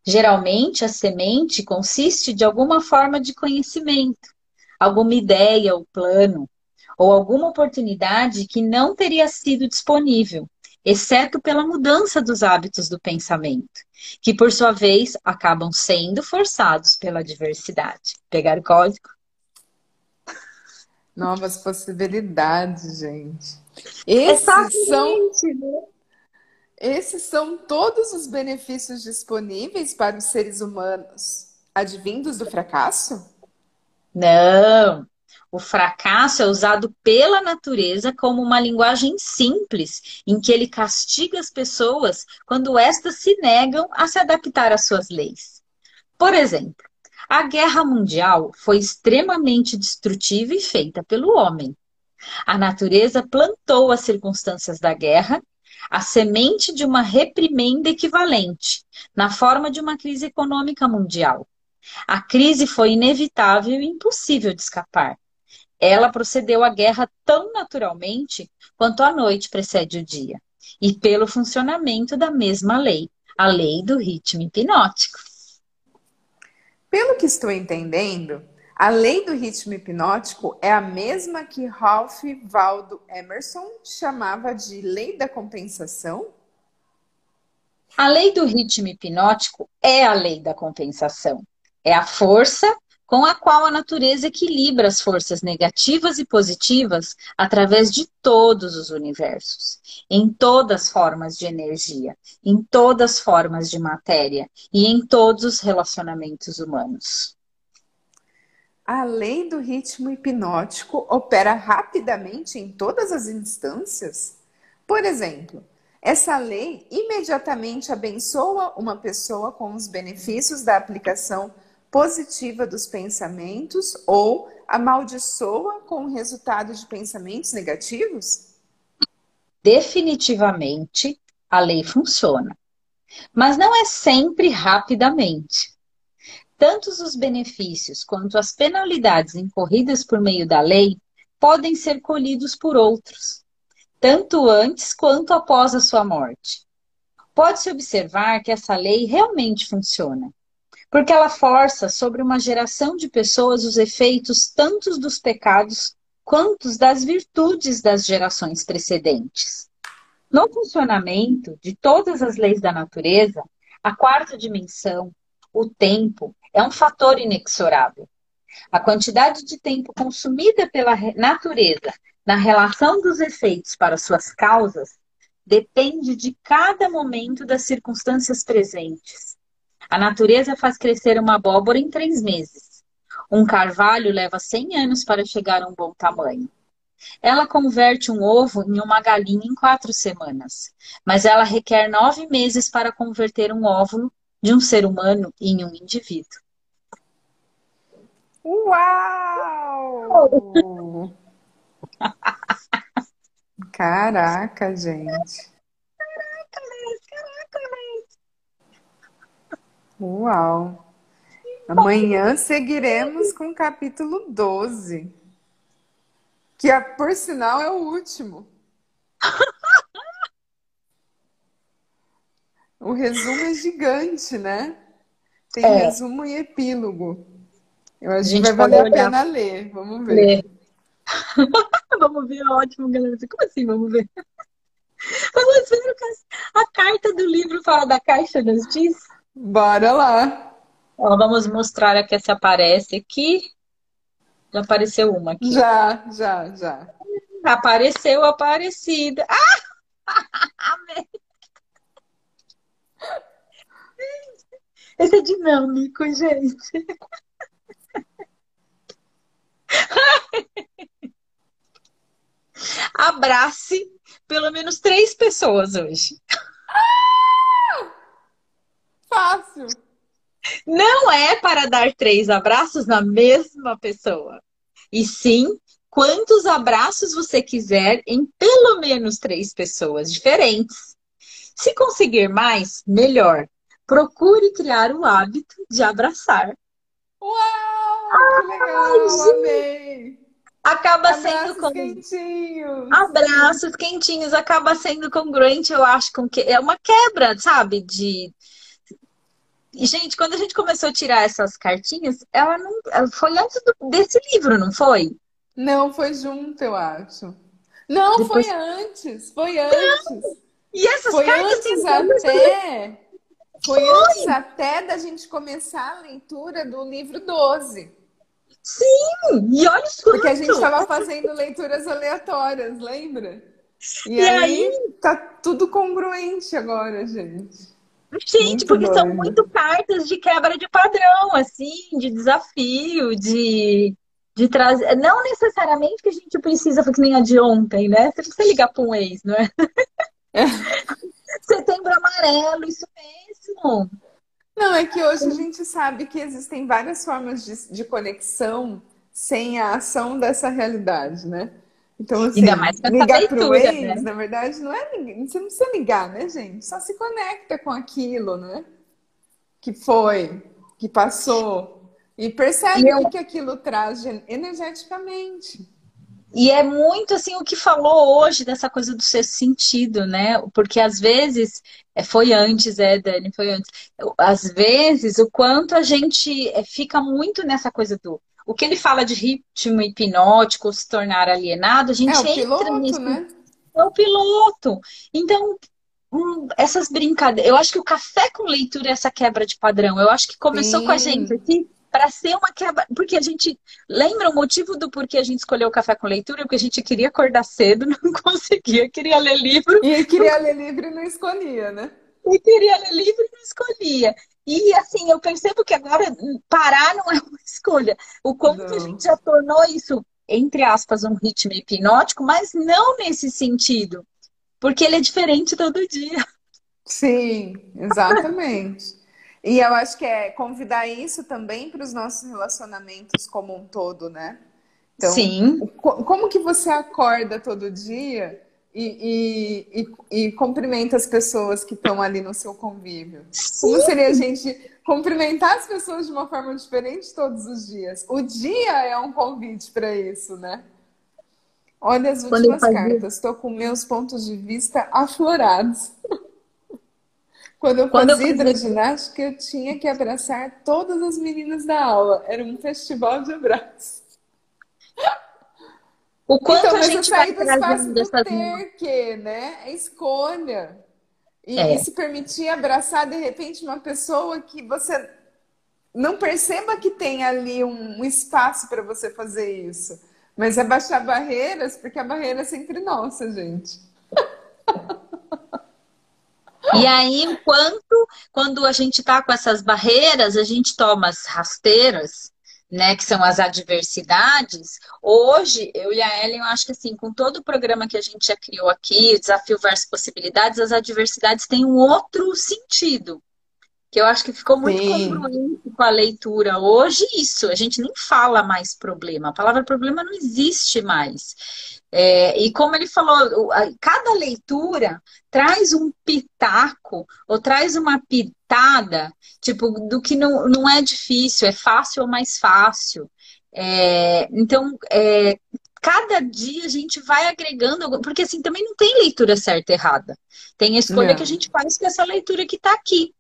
Geralmente, a semente consiste de alguma forma de conhecimento, alguma ideia ou plano, ou alguma oportunidade que não teria sido disponível, exceto pela mudança dos hábitos do pensamento, que por sua vez acabam sendo forçados pela diversidade. Pegar o código? Novas possibilidades, gente. Esses são, né? esses são todos os benefícios disponíveis para os seres humanos advindos do fracasso? Não. O fracasso é usado pela natureza como uma linguagem simples, em que ele castiga as pessoas quando estas se negam a se adaptar às suas leis. Por exemplo, a guerra mundial foi extremamente destrutiva e feita pelo homem. A natureza plantou as circunstâncias da guerra, a semente de uma reprimenda equivalente, na forma de uma crise econômica mundial. A crise foi inevitável e impossível de escapar. Ela procedeu à guerra tão naturalmente quanto a noite precede o dia, e pelo funcionamento da mesma lei, a lei do ritmo hipnótico. Pelo que estou entendendo, a lei do ritmo hipnótico é a mesma que Ralph Waldo Emerson chamava de lei da compensação? A lei do ritmo hipnótico é a lei da compensação. É a força com a qual a natureza equilibra as forças negativas e positivas através de todos os universos, em todas as formas de energia, em todas as formas de matéria e em todos os relacionamentos humanos. A lei do ritmo hipnótico opera rapidamente em todas as instâncias? Por exemplo, essa lei imediatamente abençoa uma pessoa com os benefícios da aplicação positiva dos pensamentos ou amaldiçoa com o resultado de pensamentos negativos? Definitivamente, a lei funciona. Mas não é sempre rapidamente. Tantos os benefícios quanto as penalidades incorridas por meio da lei podem ser colhidos por outros, tanto antes quanto após a sua morte. Pode-se observar que essa lei realmente funciona porque ela força sobre uma geração de pessoas os efeitos tanto dos pecados quanto das virtudes das gerações precedentes. No funcionamento de todas as leis da natureza, a quarta dimensão, o tempo, é um fator inexorável. A quantidade de tempo consumida pela natureza na relação dos efeitos para suas causas depende de cada momento das circunstâncias presentes. A natureza faz crescer uma abóbora em três meses. Um carvalho leva 100 anos para chegar a um bom tamanho. Ela converte um ovo em uma galinha em quatro semanas, mas ela requer nove meses para converter um óvulo de um ser humano em um indivíduo. Uau! Caraca, gente. Uau! Amanhã seguiremos com o capítulo 12, que por sinal é o último. O resumo é gigante, né? Tem é. resumo e epílogo. Eu acho que vai valer a pena ler. Vamos ver. Ler. vamos ver, ótimo, galera. Como assim, vamos ver? Vamos ver a carta do livro fala da caixa das diz? Bora lá. Ó, vamos mostrar a que se aparece aqui. Já apareceu uma aqui. Já, já, já. Apareceu Aparecida. Ah! Amém. Esse é dinâmico, gente. Abrace pelo menos três pessoas hoje. Fácil. Não é para dar três abraços na mesma pessoa. E sim, quantos abraços você quiser em pelo menos três pessoas diferentes. Se conseguir mais, melhor. Procure criar o hábito de abraçar. Uau! Que legal! amei! Acaba Abraços sendo com... quentinhos. Abraços quentinhos, acaba sendo congruente, eu acho, com que é uma quebra, sabe? De gente, quando a gente começou a tirar essas cartinhas, ela não. Ela foi antes do, desse livro, não foi? Não, foi junto, eu acho. Não, Depois... foi antes. Foi antes. Não. E essas foi cartas antes até. Foi, foi antes até da gente começar a leitura do livro 12. Sim! E olha isso. Porque a gente estava fazendo leituras aleatórias, lembra? E, e aí, aí tá tudo congruente agora, gente. Gente, muito porque doido. são muito cartas de quebra de padrão, assim, de desafio, de, de trazer. Não necessariamente que a gente precisa, que nem a de ontem, né? Você precisa ligar para um ex, não é? é. Setembro amarelo, isso mesmo. Não, é que hoje a gente sabe que existem várias formas de, de conexão sem a ação dessa realidade, né? Então, assim, Ainda mais ligar para o ex, né? na verdade, não é você não precisa ligar, né, gente? Só se conecta com aquilo, né? Que foi, que passou. E percebe e eu... o que aquilo traz energeticamente. E é muito assim o que falou hoje dessa coisa do ser sentido, né? Porque às vezes, é, foi antes, é, Dani, foi antes. Às vezes, o quanto a gente é, fica muito nessa coisa do o que ele fala de ritmo hipnótico, se tornar alienado, a gente é, o entra piloto, nisso. Né? É o piloto. Então, hum, essas brincadeiras. Eu acho que o café com leitura é essa quebra de padrão. Eu acho que começou Sim. com a gente aqui para ser uma quebra. Porque a gente. Lembra o motivo do porquê a gente escolheu o café com leitura? Porque a gente queria acordar cedo, não conseguia, queria ler livro. E queria ler livro e não escolhia, né? E queria ler livro e não escolhia. E assim, eu percebo que agora parar não é uma escolha. O quanto não. a gente já tornou isso, entre aspas, um ritmo hipnótico, mas não nesse sentido. Porque ele é diferente todo dia. Sim, exatamente. e eu acho que é convidar isso também para os nossos relacionamentos como um todo, né? Então, Sim. Como que você acorda todo dia e, e, e, e, cumprimenta as pessoas que estão ali no seu convívio. Sim. Como seria a gente cumprimentar as pessoas de uma forma diferente todos os dias? O dia é um convite para isso, né? Olha as últimas cartas. Estou com meus pontos de vista aflorados. Quando eu Quando fazia eu hidroginástica, eu tinha que abraçar todas as meninas da aula. Era um festival de abraços. O quanto então, a gente vai trazendo dessas... ter que, né? É escolha. E, é. e se permitir abraçar, de repente, uma pessoa que você não perceba que tem ali um, um espaço para você fazer isso. Mas é baixar barreiras, porque a barreira é sempre nossa, gente. E aí, enquanto quando a gente está com essas barreiras, a gente toma as rasteiras né, que são as adversidades, hoje, eu e a Ellen, eu acho que assim, com todo o programa que a gente já criou aqui, Desafio versus Possibilidades, as adversidades têm um outro sentido. Que eu acho que ficou muito Sim. congruente com a leitura. Hoje, isso, a gente nem fala mais problema. A palavra problema não existe mais. É, e como ele falou, cada leitura traz um pitaco ou traz uma pitada, tipo, do que não, não é difícil, é fácil ou mais fácil. É, então, é, cada dia a gente vai agregando, porque assim também não tem leitura certa e errada. Tem a escolha não. que a gente faz com essa leitura que está aqui.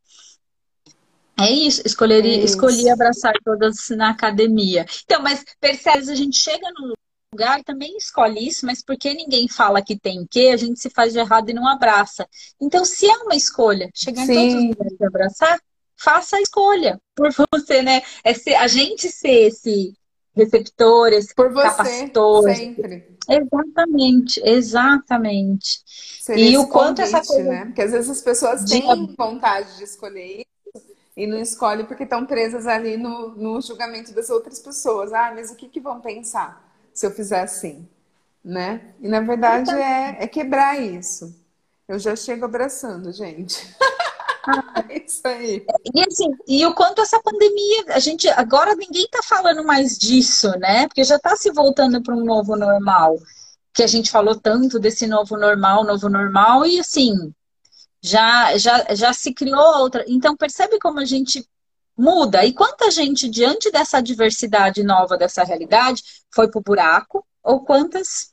É isso, escolher, é escolhi abraçar todas na academia. Então, mas percebe, a gente chega num lugar também escolhe isso, mas porque ninguém fala que tem que, a gente se faz de errado e não abraça. Então, se é uma escolha, chegar Sim. em todos os lugares e abraçar, faça a escolha por você, né? É ser, a gente ser esse receptor, esse por você, capacitor. Sempre. Exatamente, exatamente. Seria e o quanto convite, essa coisa... né? Porque às vezes as pessoas têm vontade de escolher e não escolhem porque estão presas ali no, no julgamento das outras pessoas. Ah, mas o que, que vão pensar? se eu fizer assim, né? E na verdade é, é quebrar isso. Eu já chego abraçando, gente. Isso aí. E assim, e o quanto essa pandemia, a gente agora ninguém está falando mais disso, né? Porque já está se voltando para um novo normal. Que a gente falou tanto desse novo normal, novo normal, e assim, já, já, já se criou outra. Então, percebe como a gente muda. E quanta gente, diante dessa diversidade nova dessa realidade, foi pro buraco, ou quantas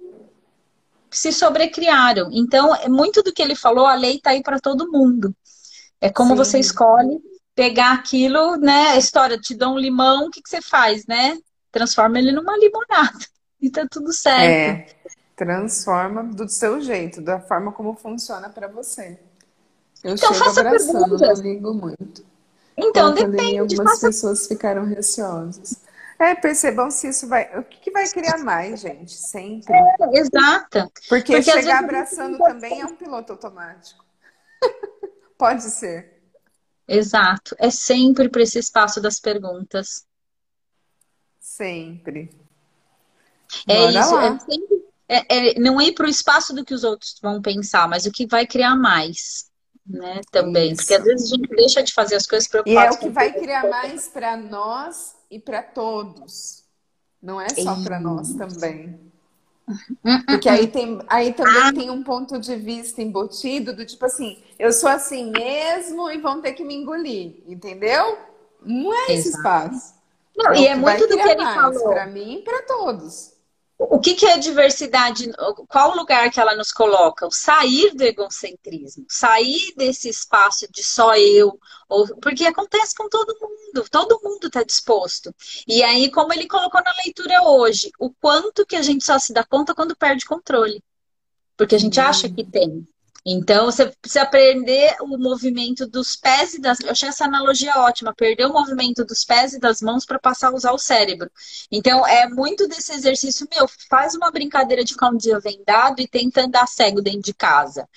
se sobrecriaram. Então, é muito do que ele falou, a lei está aí para todo mundo. É como Sim. você escolhe pegar aquilo, né? A história, te dá um limão, o que, que você faz, né? Transforma ele numa limonada. E tá tudo certo. É, transforma do seu jeito, da forma como funciona para você. Eu então, chego abraçando, não ligo muito. Então, depende. Algumas faça... pessoas ficaram receosas. É, percebam se isso vai. O que, que vai criar mais, gente? Sempre. É, exato. Porque, Porque chegar abraçando também é um piloto automático. Pode ser. Exato. É sempre para esse espaço das perguntas. Sempre. É Bora isso. É sempre, é, é, não ir para o espaço do que os outros vão pensar, mas o que vai criar mais. Né, também, isso. porque às vezes a gente deixa de fazer as coisas preocupadas. E é o que vai criar mais para nós e para todos. Não é só para nós também. Porque aí, tem, aí também ah. tem um ponto de vista embutido do tipo assim, eu sou assim mesmo e vão ter que me engolir, entendeu? Não é esse espaço. Não, é e é muito do que ele falou. Para mim e para todos. O que, que é diversidade? Qual o lugar que ela nos coloca? O sair do egocentrismo, sair desse espaço de só eu, ou, porque acontece com todo mundo, todo mundo está disposto. E aí, como ele colocou na leitura hoje, o quanto que a gente só se dá conta quando perde controle. Porque a gente acha que tem. Então, você precisa aprender o movimento dos pés e das. Eu achei essa analogia ótima, perder o movimento dos pés e das mãos para passar a usar o cérebro. Então, é muito desse exercício meu. Faz uma brincadeira de ficar um dia vendado e tenta andar cego dentro de casa.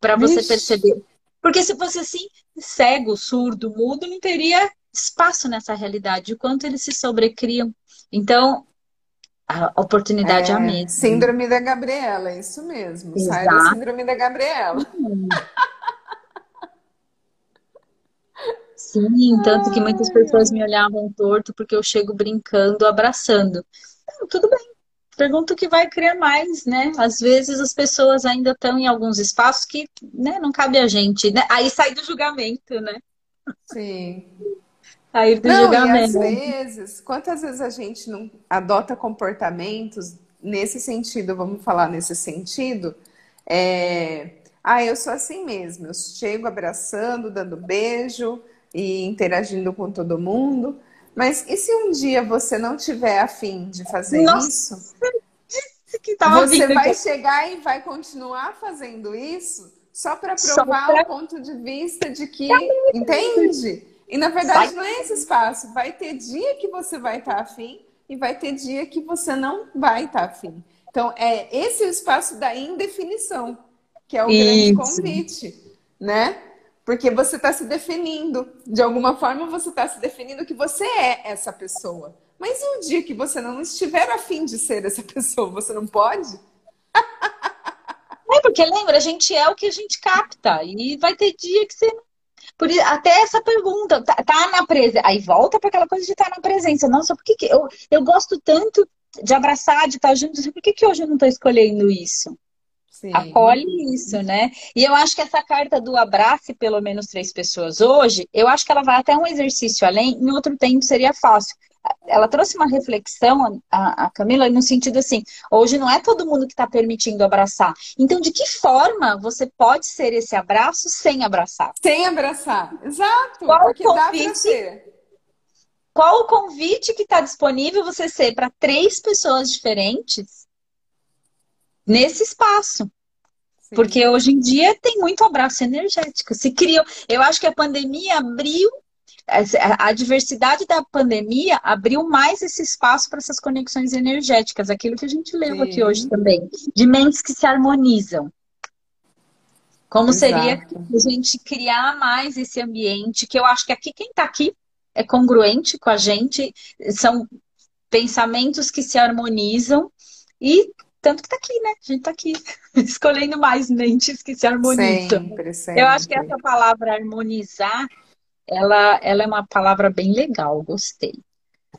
Para você Ixi. perceber. Porque se fosse assim, cego, surdo, mudo, não teria espaço nessa realidade. O quanto eles se sobrecriam. Então, a oportunidade é, a mesma. Síndrome da Gabriela, é isso mesmo. Exato. Sai da síndrome da Gabriela. Sim, tanto que muitas pessoas me olhavam torto porque eu chego brincando, abraçando. Não, tudo bem. Pergunto o que vai criar mais, né? Às vezes as pessoas ainda estão em alguns espaços que né, não cabe a gente, né? Aí sai do julgamento, né? Sim do não, julgamento. E às vezes, quantas vezes a gente não adota comportamentos nesse sentido, vamos falar nesse sentido, é, ah, eu sou assim mesmo, eu chego abraçando, dando beijo e interagindo com todo mundo, mas e se um dia você não tiver afim de fazer Nossa, isso? você vai chegar e vai continuar fazendo isso só para provar pra... o ponto de vista de que, entende? E na verdade não é esse espaço. Vai ter dia que você vai estar tá afim e vai ter dia que você não vai estar tá afim. Então, é esse o espaço da indefinição, que é o Isso. grande convite, né? Porque você está se definindo. De alguma forma, você está se definindo que você é essa pessoa. Mas e o dia que você não estiver afim de ser essa pessoa? Você não pode? É, porque lembra, a gente é o que a gente capta. E vai ter dia que você por, até essa pergunta, tá, tá na presença. Aí volta para aquela coisa de estar tá na presença. Nossa, por que, que eu, eu gosto tanto de abraçar, de estar junto? Por que, que hoje eu não estou escolhendo isso? Sim. Acolhe isso, né? E eu acho que essa carta do abrace pelo menos três pessoas hoje, eu acho que ela vai até um exercício além, em outro tempo seria fácil ela trouxe uma reflexão, a, a, Camila, no sentido assim: hoje não é todo mundo que está permitindo abraçar. Então, de que forma você pode ser esse abraço sem abraçar? Sem abraçar, exato. Qual porque o convite, Qual o convite que está disponível você ser para três pessoas diferentes nesse espaço? Sim. Porque hoje em dia tem muito abraço energético. Se criou. Eu acho que a pandemia abriu a diversidade da pandemia abriu mais esse espaço para essas conexões energéticas, aquilo que a gente leva aqui hoje também, de mentes que se harmonizam. Como Exato. seria a gente criar mais esse ambiente, que eu acho que aqui quem está aqui é congruente com a gente, são pensamentos que se harmonizam e tanto que tá aqui, né? A gente tá aqui escolhendo mais mentes que se harmonizam. Sempre, sempre. Eu acho que essa palavra harmonizar, ela, ela é uma palavra bem legal, gostei.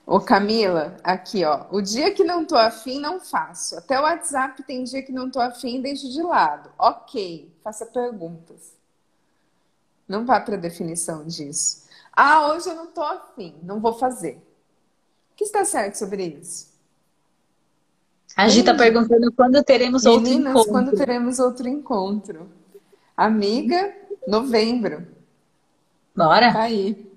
Ô Camila, aqui ó, o dia que não tô afim, não faço. Até o WhatsApp tem dia que não tô afim, deixo de lado. Ok, faça perguntas. Não vá para definição disso. Ah, hoje eu não tô afim, não vou fazer. O que está certo sobre isso? A gente está perguntando quando teremos outro Meninas, encontro. quando teremos outro encontro? Amiga, novembro. Bora? Tá aí.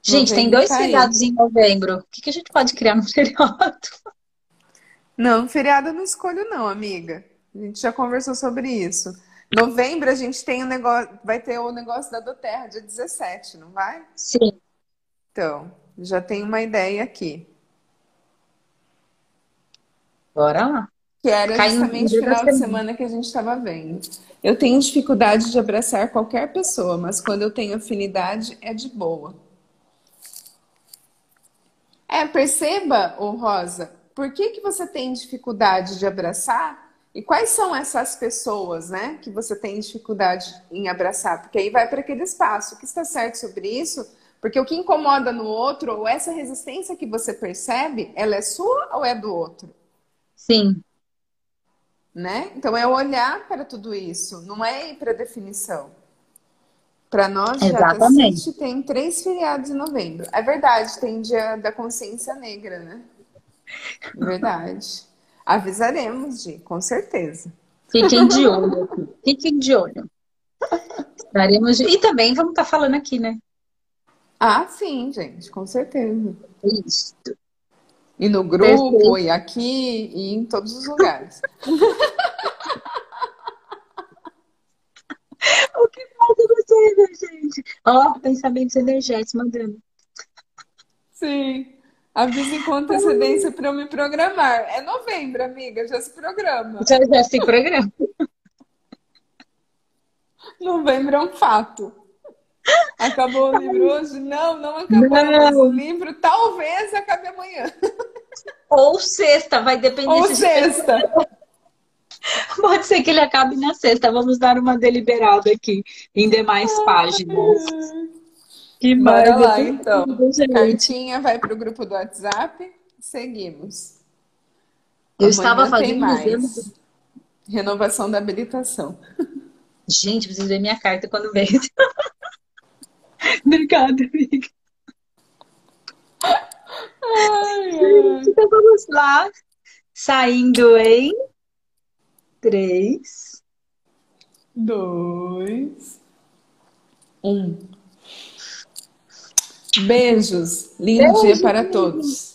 Gente, tem dois tá aí. feriados em novembro. O que, que a gente pode criar no feriado? Não, feriado eu não escolho não, amiga. A gente já conversou sobre isso. Novembro a gente tem o negócio, vai ter o negócio da Doterra, dia 17, não vai? Sim. Então, já tem uma ideia aqui. Bora lá. Que era justamente o final de semana. semana que a gente estava vendo. Eu tenho dificuldade de abraçar qualquer pessoa, mas quando eu tenho afinidade, é de boa. É, perceba, ô Rosa, por que que você tem dificuldade de abraçar? E quais são essas pessoas, né, que você tem dificuldade em abraçar? Porque aí vai para aquele espaço. O que está certo sobre isso? Porque o que incomoda no outro, ou essa resistência que você percebe, ela é sua ou é do outro? Sim. Né? Então é olhar para tudo isso, não é ir para definição. Para nós, já Exatamente. tem três feriados em novembro. É verdade, tem dia da consciência negra, né? Verdade. Avisaremos, Gi, com certeza. Fiquem de olho aqui. Fiquem de olho. Estaremos de... E também vamos estar falando aqui, né? Ah, sim, gente, com certeza. Isso. E no grupo, Perfeito. e aqui, e em todos os lugares. O que eu gostei, minha gente? Ó, pensamentos energéticos mandando. Sim. Avise com antecedência para eu me programar. É novembro, amiga, já se programa. Já, já se programa. Novembro é um fato. Acabou o livro hoje? Não, não acabou. Não. O livro talvez acabe amanhã. Ou sexta, vai depender Ou se sexta. Pode ser que ele acabe na sexta. Vamos dar uma deliberada aqui em demais páginas. Que Bora lá, então. Cartinha vai para o grupo do WhatsApp. Seguimos. Eu Amanhã estava fazendo mais. Renovação da habilitação. Gente, preciso ver minha carta quando vem. Obrigada, amiga. Ai, ai. Então vamos lá. Saindo em três. Dois. Um. Beijos. Lindo dia Beijo, para beijo. todos.